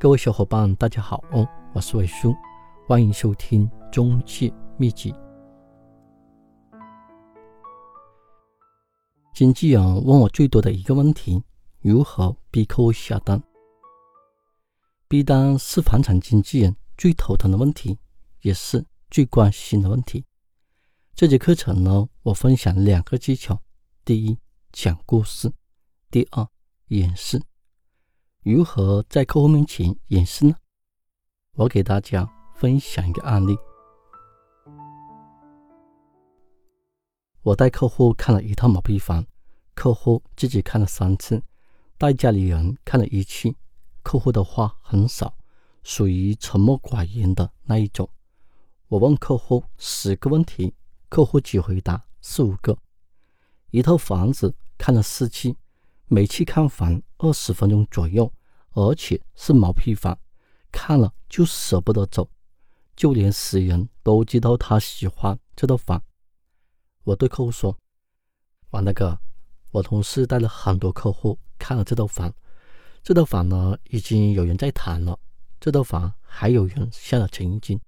各位小伙伴，大家好哦，我是伟叔，欢迎收听中介秘籍。经纪人问我最多的一个问题：如何逼客户下单？逼单是房产经纪人最头疼的问题，也是最关心的问题。这节课程呢，我分享两个技巧：第一，讲故事；第二，演示。如何在客户面前演示呢？我给大家分享一个案例。我带客户看了一套毛坯房，客户自己看了三次，带家里人看了一次。客户的话很少，属于沉默寡言的那一种。我问客户十个问题，客户只回答四五个。一套房子看了四次。每次看房二十分钟左右，而且是毛坯房，看了就舍不得走，就连死人都知道他喜欢这套房。我对客户说：“王大哥，我同事带了很多客户看了这套房，这套房呢已经有人在谈了，这套房还有人下了诚意金，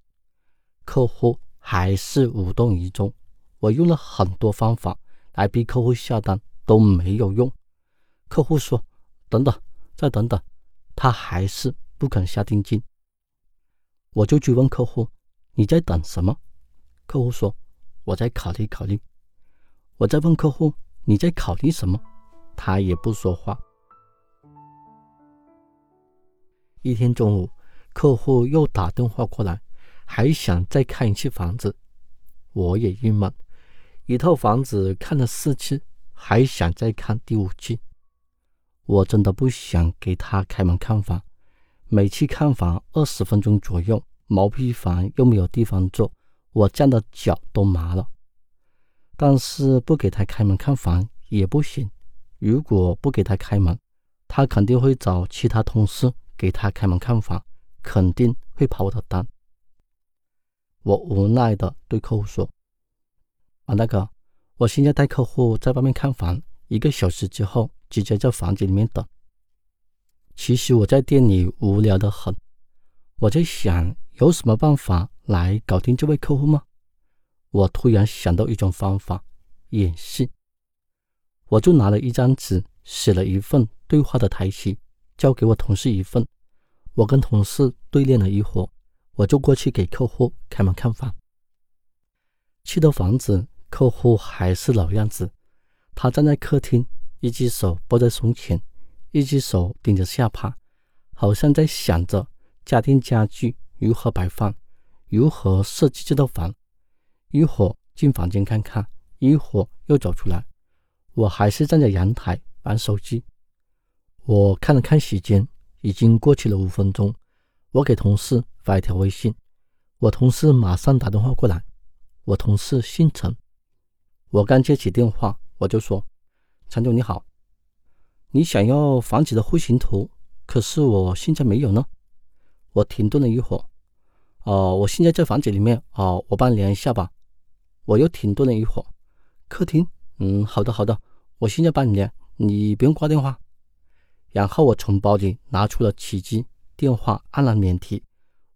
客户还是无动于衷。我用了很多方法来逼客户下单，都没有用。”客户说：“等等，再等等。”他还是不肯下定金。我就追问客户：“你在等什么？”客户说：“我在考虑考虑。”我再问客户：“你在考虑什么？”他也不说话。一天中午，客户又打电话过来，还想再看一次房子。我也郁闷，一套房子看了四次，还想再看第五次。我真的不想给他开门看房，每次看房二十分钟左右，毛坯房又没有地方坐，我站的脚都麻了。但是不给他开门看房也不行，如果不给他开门，他肯定会找其他同事给他开门看房，肯定会跑我的单。我无奈的对客户说：“王大哥，我现在带客户在外面看房，一个小时之后。”直接在房子里面等。其实我在店里无聊的很，我在想有什么办法来搞定这位客户吗？我突然想到一种方法，演戏。我就拿了一张纸，写了一份对话的台词，交给我同事一份。我跟同事对练了一会儿，我就过去给客户开门看房。去到房子，客户还是老样子，他站在客厅。一只手抱在胸前，一只手顶着下巴，好像在想着家电家具如何摆放，如何设计这套房。一会儿进房间看看，一会儿又走出来。我还是站在阳台玩手机。我看了看时间，已经过去了五分钟。我给同事发一条微信，我同事马上打电话过来。我同事姓陈，我刚接起电话，我就说。陈总你好，你想要房子的户型图，可是我现在没有呢。我停顿了一会儿，哦，我现在在房子里面，哦，我帮你量一下吧。我又停顿了一会儿，客厅，嗯，好的好的，我现在帮你量，你不用挂电话。然后我从包里拿出了起机电话，按了免提。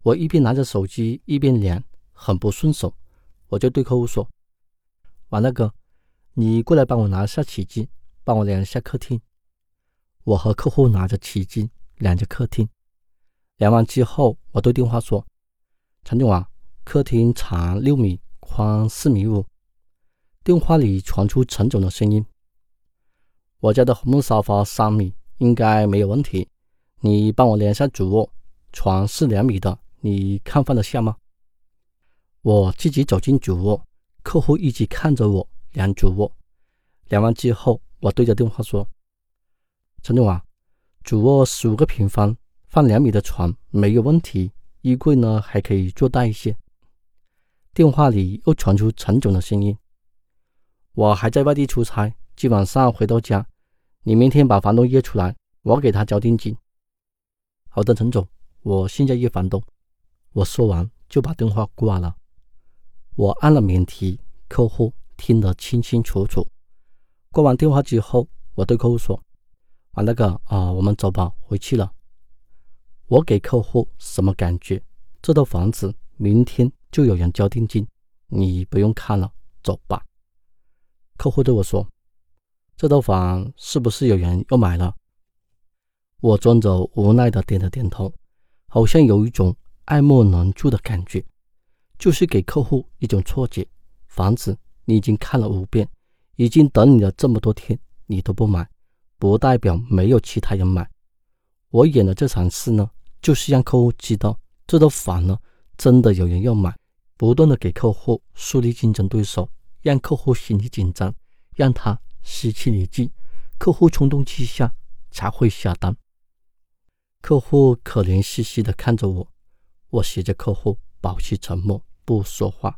我一边拿着手机一边量，很不顺手，我就对客户说：“王大哥，你过来帮我拿下起机。”帮我量一下客厅。我和客户拿着起机量着客厅，量完之后，我对电话说：“陈总啊，客厅长六米，宽四米五。”电话里传出陈总的声音：“我家的红木沙发三米，应该没有问题。你帮我量一下主卧，床是两米的，你看放得下吗？”我自己走进主卧，客户一直看着我量主卧。量完之后。我对着电话说：“陈总啊，主卧十五个平方，放两米的床没有问题，衣柜呢还可以做大一些。”电话里又传出陈总的声音：“我还在外地出差，今晚上回到家，你明天把房东约出来，我给他交定金。”好的，陈总，我现在约房东。我说完就把电话挂了。我按了免提，客户听得清清楚楚。挂完电话之后，我对客户说：“王大哥啊，我们走吧，回去了。”我给客户什么感觉？这套房子明天就有人交定金，你不用看了，走吧。客户对我说：“这套房是不是有人要买了？”我装着无奈的点了点头，好像有一种爱莫能助的感觉，就是给客户一种错觉：房子你已经看了五遍，已经等你了这么多天，你都不买，不代表没有其他人买。我演的这场戏呢，就是让客户知道这套房呢真的有人要买，不断的给客户树立竞争对手，让客户心里紧张，让他失去理智，客户冲动之下才会下单。客户可怜兮兮的看着我，我学着客户保持沉默，不说话，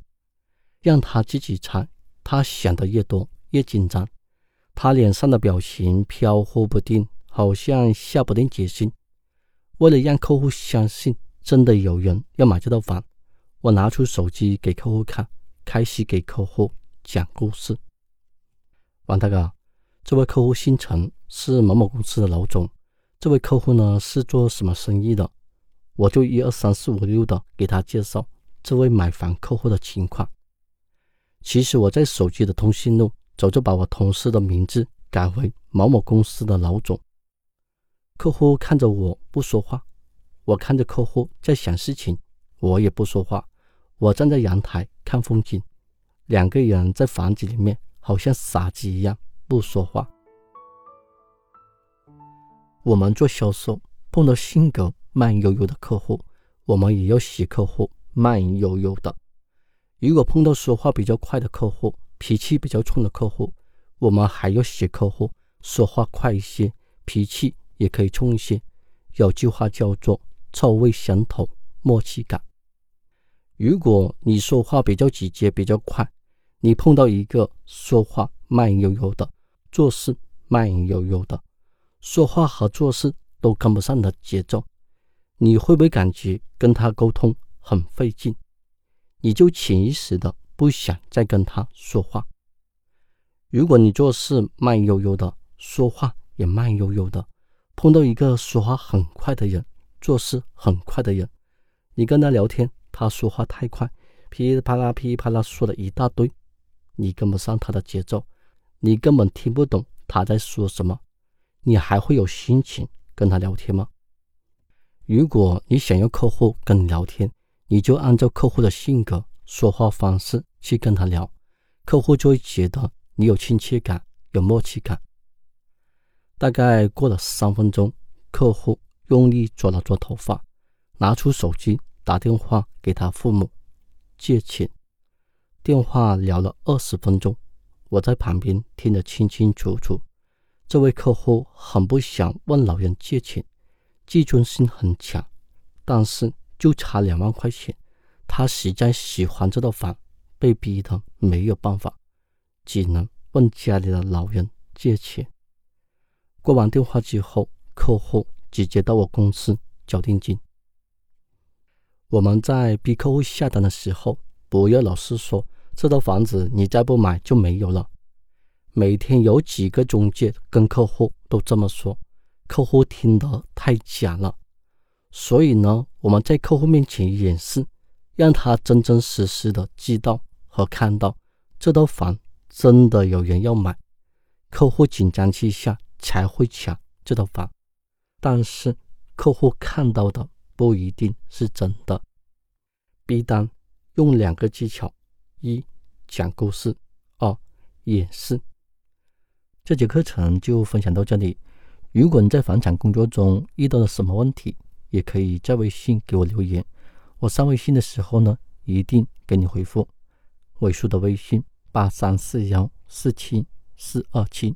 让他自己猜。他想的越多，越紧张。他脸上的表情飘忽不定，好像下不定决心。为了让客户相信真的有人要买这套房，我拿出手机给客户看，开始给客户讲故事。王大哥，这位客户姓陈，是某某公司的老总。这位客户呢是做什么生意的？我就一二三四五六的给他介绍这位买房客户的情况。其实我在手机的通讯录早就把我同事的名字改为某某公司的老总。客户看着我不说话，我看着客户在想事情，我也不说话。我站在阳台看风景，两个人在房子里面好像傻子一样不说话。我们做销售，碰到性格慢悠悠的客户，我们也要洗客户慢悠悠的。如果碰到说话比较快的客户，脾气比较冲的客户，我们还要洗客户说话快一些，脾气也可以冲一些。有句话叫做“臭味相投，默契感”。如果你说话比较直接、比较快，你碰到一个说话慢悠悠的，做事慢悠悠的。说话和做事都跟不上的节奏，你会不会感觉跟他沟通很费劲？你就潜意识的不想再跟他说话。如果你做事慢悠悠的，说话也慢悠悠的，碰到一个说话很快的人，做事很快的人，你跟他聊天，他说话太快，噼里啪啦噼里啪啦说了一大堆，你跟不上他的节奏，你根本听不懂他在说什么。你还会有心情跟他聊天吗？如果你想要客户跟你聊天，你就按照客户的性格、说话方式去跟他聊，客户就会觉得你有亲切感、有默契感。大概过了三分钟，客户用力抓了抓头发，拿出手机打电话给他父母借钱。电话聊了二十分钟，我在旁边听得清清楚楚。这位客户很不想问老人借钱，自尊心很强，但是就差两万块钱，他实在喜欢这套房，被逼的没有办法，只能问家里的老人借钱。挂完电话之后，客户直接到我公司交定金。我们在逼客户下单的时候，不要老是说这套房子你再不买就没有了。每天有几个中介跟客户都这么说，客户听得太假了。所以呢，我们在客户面前演示，让他真真实实的知道和看到这套房真的有人要买，客户紧张之下才会抢这套房。但是客户看到的不一定是真的。逼单用两个技巧：一讲故事，二演示。这节课程就分享到这里。如果你在房产工作中遇到了什么问题，也可以在微信给我留言。我上微信的时候呢，一定给你回复。尾数的微信八三四幺四七四二七。